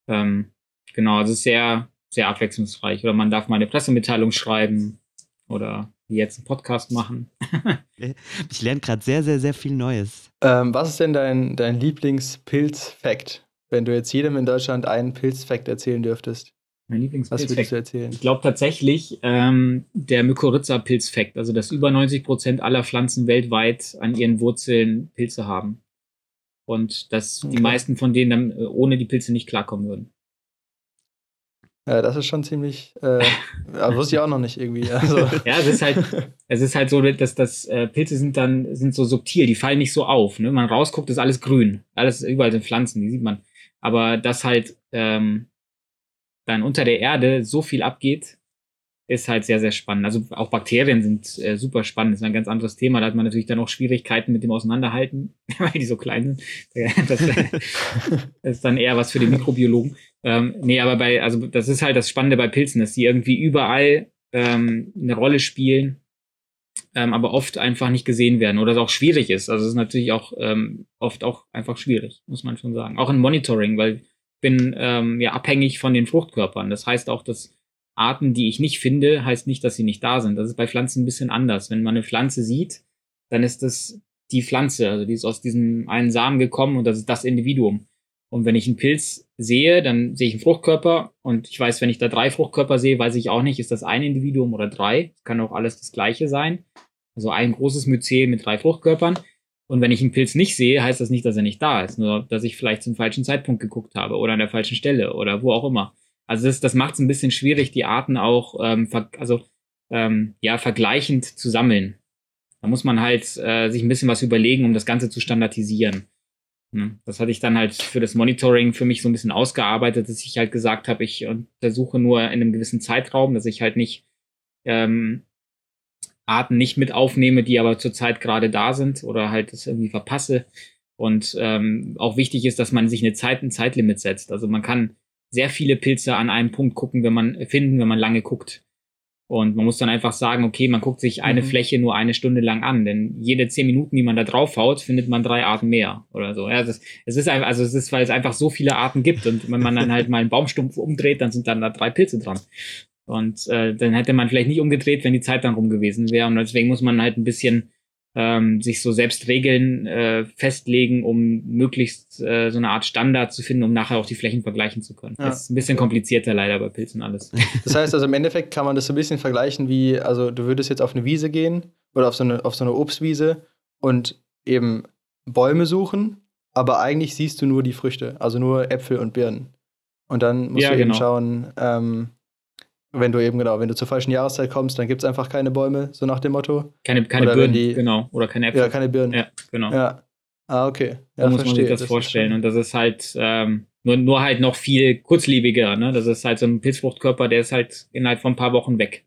Ähm, genau, also sehr, sehr abwechslungsreich. Oder man darf mal eine Pressemitteilung schreiben oder wie jetzt einen Podcast machen.
ich lerne gerade sehr, sehr, sehr viel Neues.
Ähm, was ist denn dein, dein Lieblings-Pilz-Fact, wenn du jetzt jedem in Deutschland einen Pilz-Fact erzählen dürftest?
Mein Lieblingspilz.
Was würdest du erzählen?
Ich glaube tatsächlich ähm, der Mykorrhiza-Pilz-Fact, also dass über 90 Prozent aller Pflanzen weltweit an ihren Wurzeln Pilze haben. Und dass okay. die meisten von denen dann äh, ohne die Pilze nicht klarkommen würden.
Ja, das ist schon ziemlich, äh, wusste ich auch noch nicht irgendwie. Also.
ja, es ist halt, es ist halt so, dass das äh, Pilze sind dann sind so subtil, die fallen nicht so auf. Ne? Wenn man rausguckt, ist alles grün, alles überall sind Pflanzen, die sieht man. Aber dass halt ähm, dann unter der Erde so viel abgeht, ist halt sehr, sehr spannend. Also auch Bakterien sind äh, super spannend. Ist ein ganz anderes Thema. Da hat man natürlich dann auch Schwierigkeiten mit dem Auseinanderhalten, weil die so klein sind. Das, das ist dann eher was für den Mikrobiologen. Ähm, nee, aber bei, also das ist halt das Spannende bei Pilzen, dass die irgendwie überall ähm, eine Rolle spielen, ähm, aber oft einfach nicht gesehen werden oder es auch schwierig ist. Also es ist natürlich auch ähm, oft auch einfach schwierig, muss man schon sagen. Auch in Monitoring, weil ich bin ähm, ja abhängig von den Fruchtkörpern. Das heißt auch, dass Arten, die ich nicht finde, heißt nicht, dass sie nicht da sind. Das ist bei Pflanzen ein bisschen anders. Wenn man eine Pflanze sieht, dann ist das die Pflanze, also die ist aus diesem einen Samen gekommen und das ist das Individuum. Und wenn ich einen Pilz sehe, dann sehe ich einen Fruchtkörper und ich weiß, wenn ich da drei Fruchtkörper sehe, weiß ich auch nicht, ist das ein Individuum oder drei. Das kann auch alles das gleiche sein. Also ein großes Myzel mit drei Fruchtkörpern. Und wenn ich einen Pilz nicht sehe, heißt das nicht, dass er nicht da ist, nur dass ich vielleicht zum falschen Zeitpunkt geguckt habe oder an der falschen Stelle oder wo auch immer. Also das, das macht es ein bisschen schwierig, die Arten auch ähm, also ähm, ja vergleichend zu sammeln. Da muss man halt äh, sich ein bisschen was überlegen, um das Ganze zu standardisieren. Hm. Das hatte ich dann halt für das Monitoring für mich so ein bisschen ausgearbeitet, dass ich halt gesagt habe, ich untersuche nur in einem gewissen Zeitraum, dass ich halt nicht ähm, Arten nicht mit aufnehme, die aber zurzeit gerade da sind oder halt das irgendwie verpasse. Und ähm, auch wichtig ist, dass man sich eine Zeit, ein Zeitlimit setzt. Also man kann sehr viele Pilze an einem Punkt gucken, wenn man finden, wenn man lange guckt. Und man muss dann einfach sagen, okay, man guckt sich eine mhm. Fläche nur eine Stunde lang an, denn jede zehn Minuten, die man da drauf haut, findet man drei Arten mehr oder so. Ja, es ist einfach, also es ist, weil es einfach so viele Arten gibt und wenn man dann halt mal einen Baumstumpf umdreht, dann sind dann da drei Pilze dran. Und äh, dann hätte man vielleicht nicht umgedreht, wenn die Zeit dann rum gewesen wäre. Und deswegen muss man halt ein bisschen ähm, sich so selbst Regeln äh, festlegen, um möglichst äh, so eine Art Standard zu finden, um nachher auch die Flächen vergleichen zu können. Ja. Das ist ein bisschen komplizierter leider bei Pilzen alles.
Das heißt also im Endeffekt kann man das so ein bisschen vergleichen wie, also du würdest jetzt auf eine Wiese gehen oder auf so eine, auf so eine Obstwiese und eben Bäume suchen, aber eigentlich siehst du nur die Früchte, also nur Äpfel und Birnen. Und dann musst ja, du genau. eben schauen, ähm, wenn du eben, genau, wenn du zur falschen Jahreszeit kommst, dann gibt es einfach keine Bäume, so nach dem Motto.
Keine, keine Oder Birnen, die, genau. Oder keine Äpfel.
Ja, keine Birnen.
Ja, genau.
Ja. Ah, okay.
Ja, da muss verstehe. man sich das, das vorstellen. Und das ist halt ähm, nur, nur halt noch viel kurzlebiger. Ne? Das ist halt so ein Pilzfruchtkörper, der ist halt innerhalb von ein paar Wochen weg.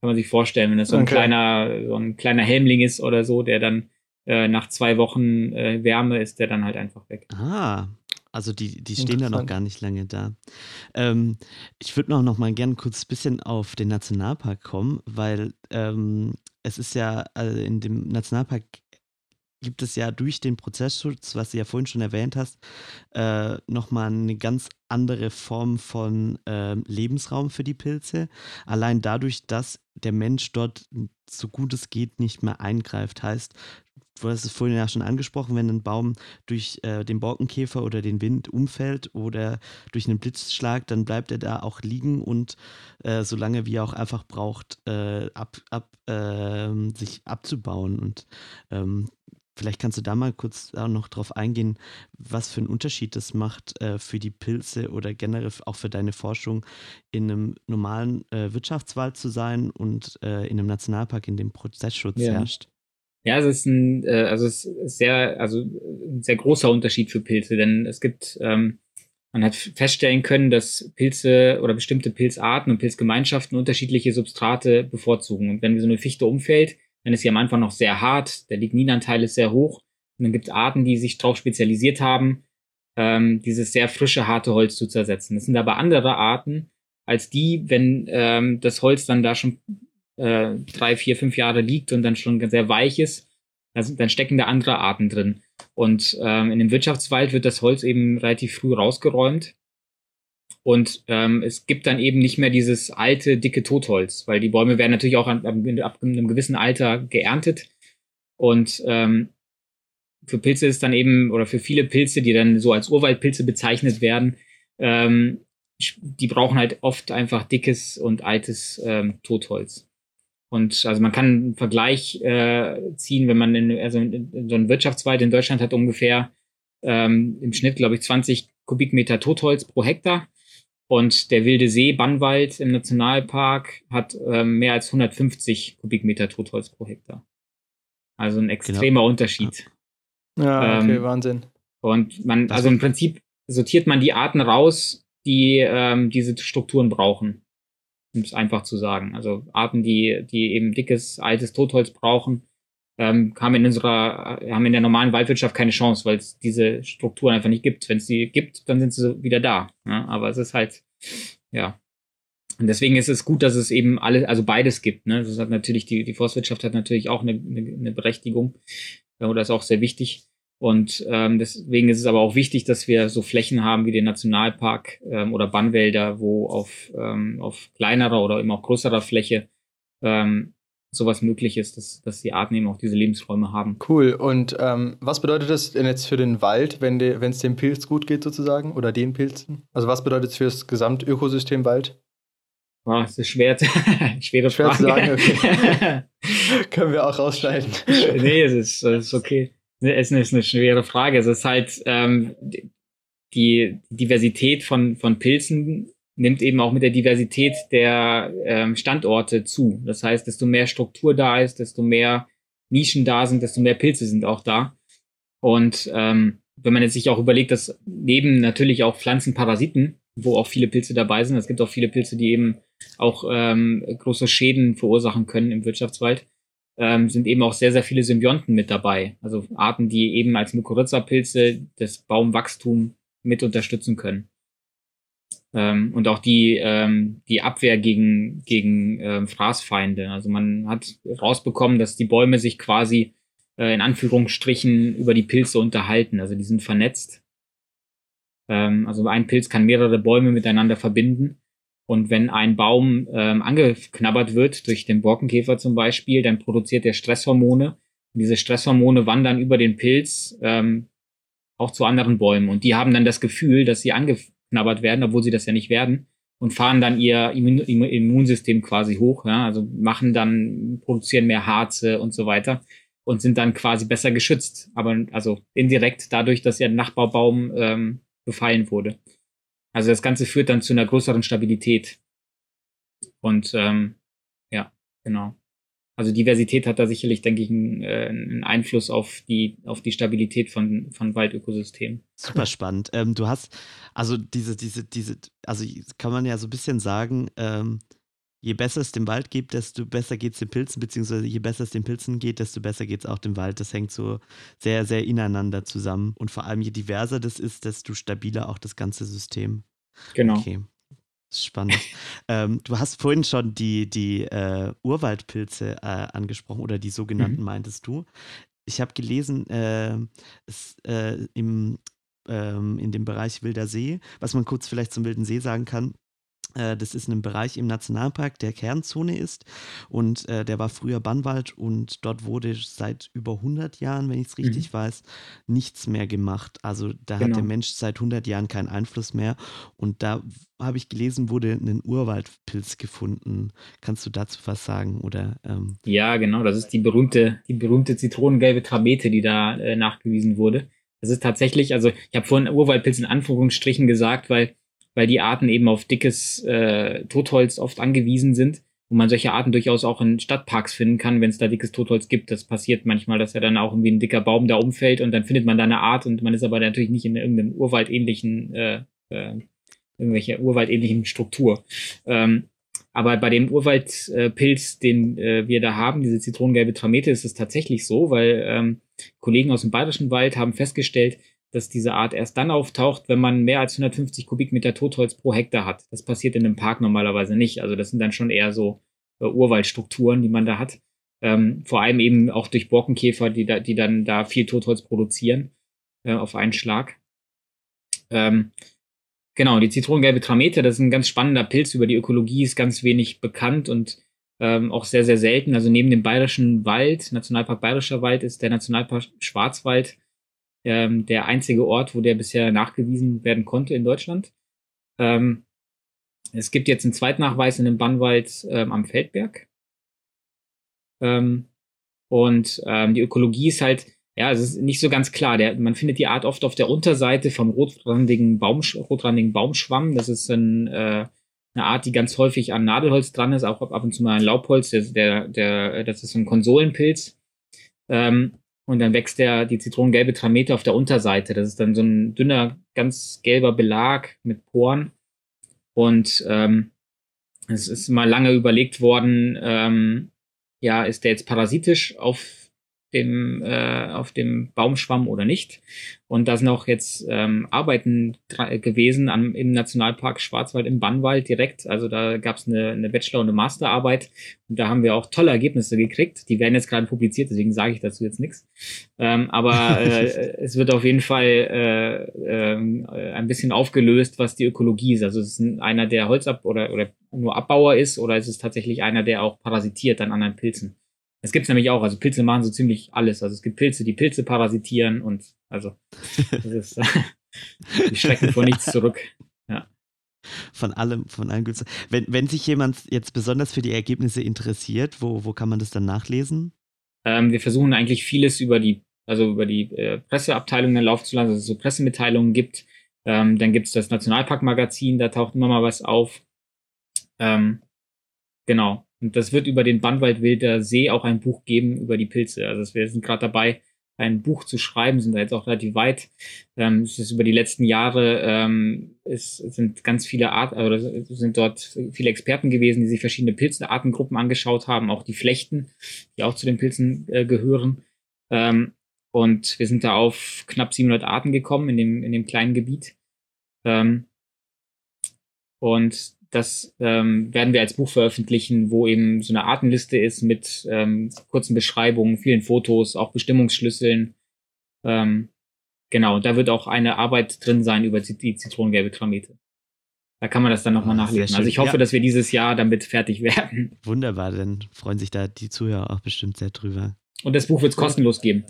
Kann man sich vorstellen, wenn das so ein okay. kleiner, so ein kleiner Helmling ist oder so, der dann äh, nach zwei Wochen äh, Wärme ist, der dann halt einfach weg.
Ah, also die, die stehen da noch gar nicht lange da. Ähm, ich würde noch, noch mal gerne kurz ein bisschen auf den Nationalpark kommen, weil ähm, es ist ja also in dem Nationalpark gibt es ja durch den Prozessschutz, was du ja vorhin schon erwähnt hast, äh, nochmal eine ganz andere Form von äh, Lebensraum für die Pilze. Allein dadurch, dass der Mensch dort so gut es geht nicht mehr eingreift. Heißt, du hast es vorhin ja schon angesprochen, wenn ein Baum durch äh, den Borkenkäfer oder den Wind umfällt oder durch einen Blitzschlag, dann bleibt er da auch liegen und äh, solange wie er auch einfach braucht, äh, ab, ab, ähm, sich abzubauen. Und ähm, vielleicht kannst du da mal kurz auch noch drauf eingehen, was für einen Unterschied das macht äh, für die Pilze oder generell auch für deine Forschung, in einem normalen äh, Wirtschaftswald zu sein und äh, in einem Nationalpark, in dem Prozessschutz ja. herrscht.
Ja, es ist ein, äh, also es ist sehr, also ein sehr großer Unterschied für Pilze, denn es gibt, ähm, man hat feststellen können, dass Pilze oder bestimmte Pilzarten und Pilzgemeinschaften unterschiedliche Substrate bevorzugen. Und wenn so eine Fichte umfällt, dann ist sie am Anfang noch sehr hart, der Ligninanteil ist sehr hoch. Und dann gibt es Arten, die sich darauf spezialisiert haben, ähm, dieses sehr frische, harte Holz zu zersetzen. Das sind aber andere Arten als die, wenn ähm, das Holz dann da schon äh, drei, vier, fünf Jahre liegt und dann schon sehr weich ist, also, dann stecken da andere Arten drin. Und ähm, in dem Wirtschaftswald wird das Holz eben relativ früh rausgeräumt. Und ähm, es gibt dann eben nicht mehr dieses alte, dicke Totholz, weil die Bäume werden natürlich auch ab, ab einem gewissen Alter geerntet. Und ähm, für Pilze ist dann eben, oder für viele Pilze, die dann so als Urwaldpilze bezeichnet werden, ähm, die brauchen halt oft einfach dickes und altes ähm, Totholz. Und also man kann einen Vergleich äh, ziehen, wenn man in, also in, so einem Wirtschaftswald in Deutschland hat ungefähr ähm, im Schnitt, glaube ich, 20 Kubikmeter Totholz pro Hektar. Und der Wilde See Bannwald im Nationalpark hat ähm, mehr als 150 Kubikmeter Totholz pro Hektar. Also ein extremer genau. Unterschied.
Ja, okay, ähm, Wahnsinn.
Und man, also im Prinzip sortiert man die Arten raus, die ähm, diese Strukturen brauchen. Um es einfach zu sagen. Also Arten, die, die eben dickes, altes Totholz brauchen, ähm, haben in unserer, haben in der normalen Waldwirtschaft keine Chance, weil es diese Strukturen einfach nicht gibt. Wenn es sie gibt, dann sind sie wieder da. Ja? Aber es ist halt, ja. Und deswegen ist es gut, dass es eben alles, also beides gibt. Ne? Das hat natürlich, die, die Forstwirtschaft hat natürlich auch eine, eine, eine Berechtigung. Oder ist auch sehr wichtig. Und ähm, deswegen ist es aber auch wichtig, dass wir so Flächen haben wie den Nationalpark ähm, oder Bannwälder, wo auf, ähm, auf kleinerer oder eben auch größerer Fläche ähm, sowas möglich ist, dass, dass die Arten eben auch diese Lebensräume haben.
Cool. Und ähm, was bedeutet das denn jetzt für den Wald, wenn es dem Pilz gut geht sozusagen oder den Pilzen? Also was bedeutet es für das Gesamtökosystem Wald?
Oh, das ist schwer, schwere
schwer Frage. zu sagen. Okay. Können wir auch rausschneiden.
nee, es ist, es ist okay. Es ist eine schwere Frage. Es ist halt ähm, die Diversität von, von Pilzen nimmt eben auch mit der Diversität der ähm, Standorte zu. Das heißt, desto mehr Struktur da ist, desto mehr Nischen da sind, desto mehr Pilze sind auch da. Und ähm, wenn man jetzt sich auch überlegt, dass neben natürlich auch Pflanzenparasiten, wo auch viele Pilze dabei sind, es gibt auch viele Pilze, die eben auch ähm, große Schäden verursachen können im Wirtschaftswald, ähm, sind eben auch sehr, sehr viele Symbionten mit dabei. Also Arten, die eben als Mykorrhiza-Pilze das Baumwachstum mit unterstützen können. Ähm, und auch die, ähm, die Abwehr gegen, gegen ähm, Fraßfeinde. Also man hat rausbekommen, dass die Bäume sich quasi äh, in Anführungsstrichen über die Pilze unterhalten. Also die sind vernetzt. Ähm, also ein Pilz kann mehrere Bäume miteinander verbinden. Und wenn ein Baum ähm, angeknabbert wird, durch den Borkenkäfer zum Beispiel, dann produziert er Stresshormone. Und diese Stresshormone wandern über den Pilz ähm, auch zu anderen Bäumen. Und die haben dann das Gefühl, dass sie angeknabbert werden, obwohl sie das ja nicht werden. Und fahren dann ihr Immun Immunsystem quasi hoch. Ja? Also machen dann, produzieren mehr Harze und so weiter. Und sind dann quasi besser geschützt. Aber also indirekt dadurch, dass ihr Nachbarbaum ähm, befallen wurde. Also das Ganze führt dann zu einer größeren Stabilität. Und ähm, ja, genau. Also Diversität hat da sicherlich, denke ich, einen, äh, einen Einfluss auf die, auf die Stabilität von, von Waldökosystemen.
Super spannend. Ähm, du hast, also diese, diese, diese, also kann man ja so ein bisschen sagen, ähm, je besser es dem Wald geht, desto besser geht es den Pilzen, beziehungsweise je besser es den Pilzen geht, desto besser geht es auch dem Wald. Das hängt so sehr, sehr ineinander zusammen. Und vor allem, je diverser das ist, desto stabiler auch das ganze System.
Genau.
Okay. Spannend. ähm, du hast vorhin schon die, die äh, Urwaldpilze äh, angesprochen oder die sogenannten, mhm. meintest du. Ich habe gelesen, äh, es, äh, im, ähm, in dem Bereich Wilder See, was man kurz vielleicht zum Wilden See sagen kann, das ist ein Bereich im Nationalpark, der Kernzone ist und äh, der war früher Bannwald und dort wurde seit über 100 Jahren, wenn ich es richtig mhm. weiß, nichts mehr gemacht. Also da genau. hat der genau. Mensch seit 100 Jahren keinen Einfluss mehr und da habe ich gelesen, wurde ein Urwaldpilz gefunden. Kannst du dazu was sagen oder?
Ähm? Ja, genau. Das ist die berühmte, die berühmte zitronengelbe Tramete, die da äh, nachgewiesen wurde. Das ist tatsächlich, also ich habe vorhin Urwaldpilz in Anführungsstrichen gesagt, weil weil die Arten eben auf dickes äh, Totholz oft angewiesen sind und man solche Arten durchaus auch in Stadtparks finden kann, wenn es da dickes Totholz gibt. Das passiert manchmal, dass ja dann auch irgendwie ein dicker Baum da umfällt und dann findet man da eine Art und man ist aber natürlich nicht in irgendeinem urwaldähnlichen, äh, äh, irgendwelcher urwaldähnlichen Struktur. Ähm, aber bei dem Urwaldpilz, den äh, wir da haben, diese zitronengelbe Tramete, ist es tatsächlich so, weil ähm, Kollegen aus dem Bayerischen Wald haben festgestellt, dass diese Art erst dann auftaucht, wenn man mehr als 150 Kubikmeter Totholz pro Hektar hat. Das passiert in einem Park normalerweise nicht. Also das sind dann schon eher so äh, Urwaldstrukturen, die man da hat. Ähm, vor allem eben auch durch Borkenkäfer, die, da, die dann da viel Totholz produzieren äh, auf einen Schlag. Ähm, genau, die zitronengelbe Tramete, das ist ein ganz spannender Pilz. Über die Ökologie ist ganz wenig bekannt und ähm, auch sehr, sehr selten. Also neben dem Bayerischen Wald, Nationalpark Bayerischer Wald, ist der Nationalpark Schwarzwald ähm, der einzige Ort, wo der bisher nachgewiesen werden konnte in Deutschland. Ähm, es gibt jetzt einen Zweitnachweis in dem Bannwald ähm, am Feldberg. Ähm, und ähm, die Ökologie ist halt, ja, es ist nicht so ganz klar. Der, man findet die Art oft auf der Unterseite vom rotrandigen, Baumsch rotrandigen Baumschwamm. Das ist ein, äh, eine Art, die ganz häufig an Nadelholz dran ist, auch ab und zu mal ein Laubholz. Der, der, der, das ist ein Konsolenpilz. Ähm, und dann wächst der, die zitronengelbe Tramete auf der Unterseite. Das ist dann so ein dünner, ganz gelber Belag mit Poren. Und ähm, es ist mal lange überlegt worden, ähm, ja, ist der jetzt parasitisch auf dem, äh, auf dem Baumschwamm oder nicht. Und da sind auch jetzt ähm, Arbeiten gewesen am, im Nationalpark Schwarzwald im Bannwald direkt. Also da gab es eine, eine Bachelor- und eine Masterarbeit. Und da haben wir auch tolle Ergebnisse gekriegt. Die werden jetzt gerade publiziert, deswegen sage ich dazu jetzt nichts. Ähm, aber äh, es wird auf jeden Fall äh, äh, ein bisschen aufgelöst, was die Ökologie ist. Also es ist einer, der Holzab- oder, oder nur Abbauer ist, oder es ist tatsächlich einer, der auch parasitiert an anderen Pilzen. Es gibt nämlich auch, also Pilze machen so ziemlich alles. Also es gibt Pilze, die Pilze parasitieren und also das ist, die schrecken vor nichts zurück. Ja.
Von allem, von allen Guten. Wenn, wenn sich jemand jetzt besonders für die Ergebnisse interessiert, wo, wo kann man das dann nachlesen?
Ähm, wir versuchen eigentlich vieles über die, also über die äh, Presseabteilung in Lauf zu lassen, dass es so Pressemitteilungen gibt. Ähm, dann gibt es das Nationalparkmagazin, da taucht immer mal was auf. Ähm, genau. Und das wird über den Bannwaldwilder See auch ein Buch geben über die Pilze. Also wir sind gerade dabei, ein Buch zu schreiben, sind da jetzt auch relativ weit. Ähm, es ist über die letzten Jahre, ähm, es sind ganz viele Art, oder sind dort viele Experten gewesen, die sich verschiedene Pilzartengruppen angeschaut haben, auch die Flechten, die auch zu den Pilzen äh, gehören. Ähm, und wir sind da auf knapp 700 Arten gekommen in dem, in dem kleinen Gebiet. Ähm, und das ähm, werden wir als Buch veröffentlichen, wo eben so eine Artenliste ist mit ähm, kurzen Beschreibungen, vielen Fotos, auch Bestimmungsschlüsseln. Ähm, genau, da wird auch eine Arbeit drin sein über die zitronengelbe Tramete. Da kann man das dann nochmal ah, nachlesen. Also ich hoffe, ja. dass wir dieses Jahr damit fertig werden.
Wunderbar, dann freuen sich da die Zuhörer auch bestimmt sehr drüber.
Und das Buch wird es kostenlos geben.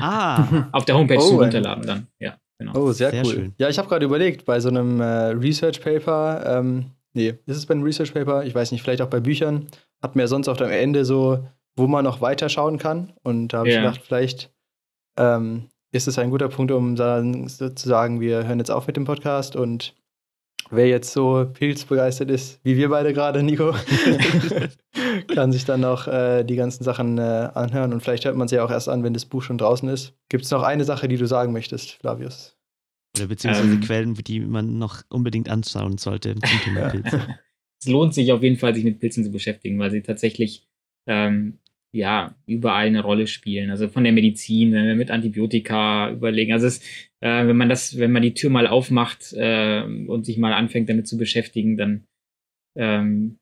Ah.
Auf der Homepage oh, zum Runterladen dann, ja.
Genau. Oh, sehr, sehr cool. Schön. Ja, ich habe gerade überlegt, bei so einem äh, Research Paper, ähm, nee, ist es bei einem Research Paper? Ich weiß nicht, vielleicht auch bei Büchern, hat mir sonst auf dem Ende so, wo man noch weiter schauen kann. Und da habe yeah. ich gedacht, vielleicht ähm, ist es ein guter Punkt, um dann zu sagen, wir hören jetzt auf mit dem Podcast und wer jetzt so pilzbegeistert ist, wie wir beide gerade, Nico, kann sich dann noch äh, die ganzen Sachen äh, anhören und vielleicht hört man sie ja auch erst an, wenn das Buch schon draußen ist. Gibt es noch eine Sache, die du sagen möchtest, Flavius?
Oder beziehungsweise ähm, Quellen, die man noch unbedingt anschauen sollte zum Thema Pilze.
es lohnt sich auf jeden Fall, sich mit Pilzen zu beschäftigen, weil sie tatsächlich ähm, ja, überall eine Rolle spielen. Also von der Medizin, wenn wir mit Antibiotika überlegen. Also es, äh, wenn man das, wenn man die Tür mal aufmacht äh, und sich mal anfängt, damit zu beschäftigen, dann ähm,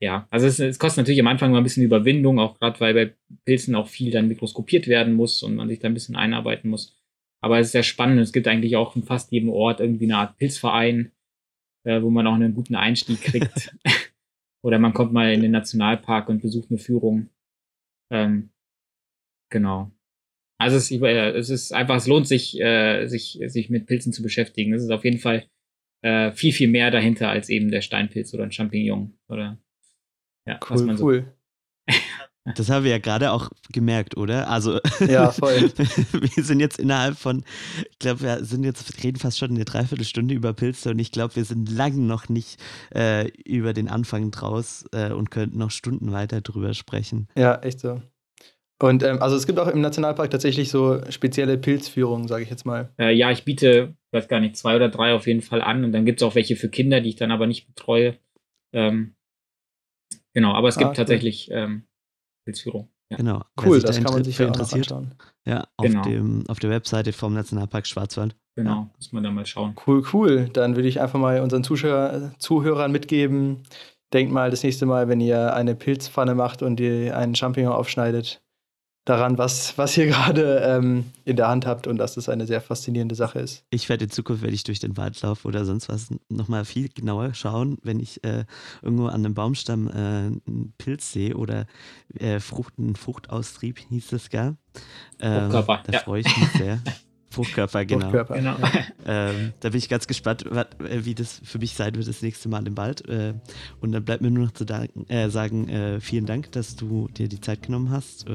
ja, also es, es kostet natürlich am Anfang mal ein bisschen Überwindung, auch gerade weil bei Pilzen auch viel dann mikroskopiert werden muss und man sich da ein bisschen einarbeiten muss. Aber es ist sehr spannend. Es gibt eigentlich auch in fast jedem Ort irgendwie eine Art Pilzverein, äh, wo man auch einen guten Einstieg kriegt. Oder man kommt mal in den Nationalpark und besucht eine Führung. Ähm, genau. Also es, äh, es, ist einfach, es lohnt sich, äh, sich, sich mit Pilzen zu beschäftigen. Es ist auf jeden Fall äh, viel, viel mehr dahinter als eben der Steinpilz oder ein Champignon oder
ja, cool, was man so. Cool.
Das haben wir ja gerade auch gemerkt, oder? Also,
ja, voll.
wir sind jetzt innerhalb von, ich glaube, wir sind jetzt, reden fast schon eine Dreiviertelstunde über Pilze und ich glaube, wir sind lang noch nicht äh, über den Anfang draus äh, und könnten noch Stunden weiter drüber sprechen.
Ja, echt so. Und ähm, also es gibt auch im Nationalpark tatsächlich so spezielle Pilzführungen, sage ich jetzt mal.
Äh, ja, ich biete, weiß gar nicht, zwei oder drei auf jeden Fall an und dann gibt es auch welche für Kinder, die ich dann aber nicht betreue. Ähm, genau, aber es gibt ah, tatsächlich ähm, Pilzführung.
Ja. Genau.
Cool, das kann man sich ja interessiert.
Ja, auf, genau. dem, auf der Webseite vom Nationalpark Schwarzwald.
Genau, ja. muss man da mal schauen.
Cool, cool. Dann würde ich einfach mal unseren Zuschauer, Zuhörern mitgeben, denkt mal das nächste Mal, wenn ihr eine Pilzpfanne macht und ihr einen Champignon aufschneidet, daran, was, was ihr gerade ähm, in der Hand habt und dass das eine sehr faszinierende Sache ist.
Ich werde in Zukunft, wenn ich durch den Wald laufe oder sonst was, nochmal viel genauer schauen, wenn ich äh, irgendwo an einem Baumstamm äh, einen Pilz sehe oder äh, Frucht, einen Fruchtaustrieb, hieß das gar. Ähm, da ja. freue ich mich sehr. Fruchtkörper, genau. Fruchtkörper. genau. Ähm, da bin ich ganz gespannt, wat, äh, wie das für mich sein wird das nächste Mal im Wald. Äh, und dann bleibt mir nur noch zu danken, äh, sagen, äh, vielen Dank, dass du dir die Zeit genommen hast.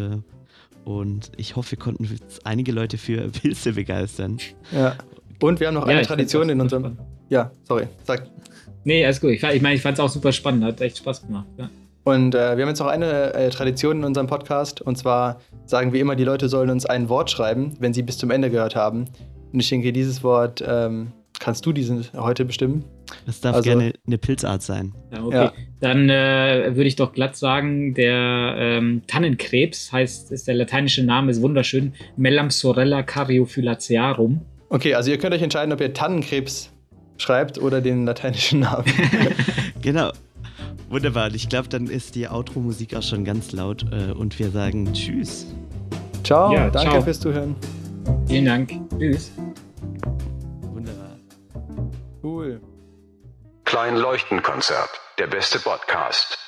Und ich hoffe, wir konnten einige Leute für Pilze begeistern.
Ja. Und wir haben noch ja, eine Tradition in unserem. Ja, sorry, sag.
Nee, alles gut. Ich, ich meine, ich fand es auch super spannend, hat echt Spaß gemacht. Ja.
Und äh, wir haben jetzt noch eine äh, Tradition in unserem Podcast. Und zwar sagen wir immer, die Leute sollen uns ein Wort schreiben, wenn sie bis zum Ende gehört haben. Und ich denke, dieses Wort ähm, kannst du diesen heute bestimmen.
Das darf also, gerne eine Pilzart sein.
Ja, okay. Ja. Dann äh, würde ich doch glatt sagen, der ähm, Tannenkrebs heißt, ist der lateinische Name, ist wunderschön. Melamsorella cariophyllacearum.
Okay, also ihr könnt euch entscheiden, ob ihr Tannenkrebs schreibt oder den lateinischen Namen.
genau. Wunderbar. Ich glaube, dann ist die Outro-Musik auch schon ganz laut äh, und wir sagen Tschüss.
Ciao, ja, danke ciao. fürs Zuhören.
Vielen Dank. Tschüss.
Wunderbar.
Cool.
Klein Leuchtenkonzert, der beste Podcast.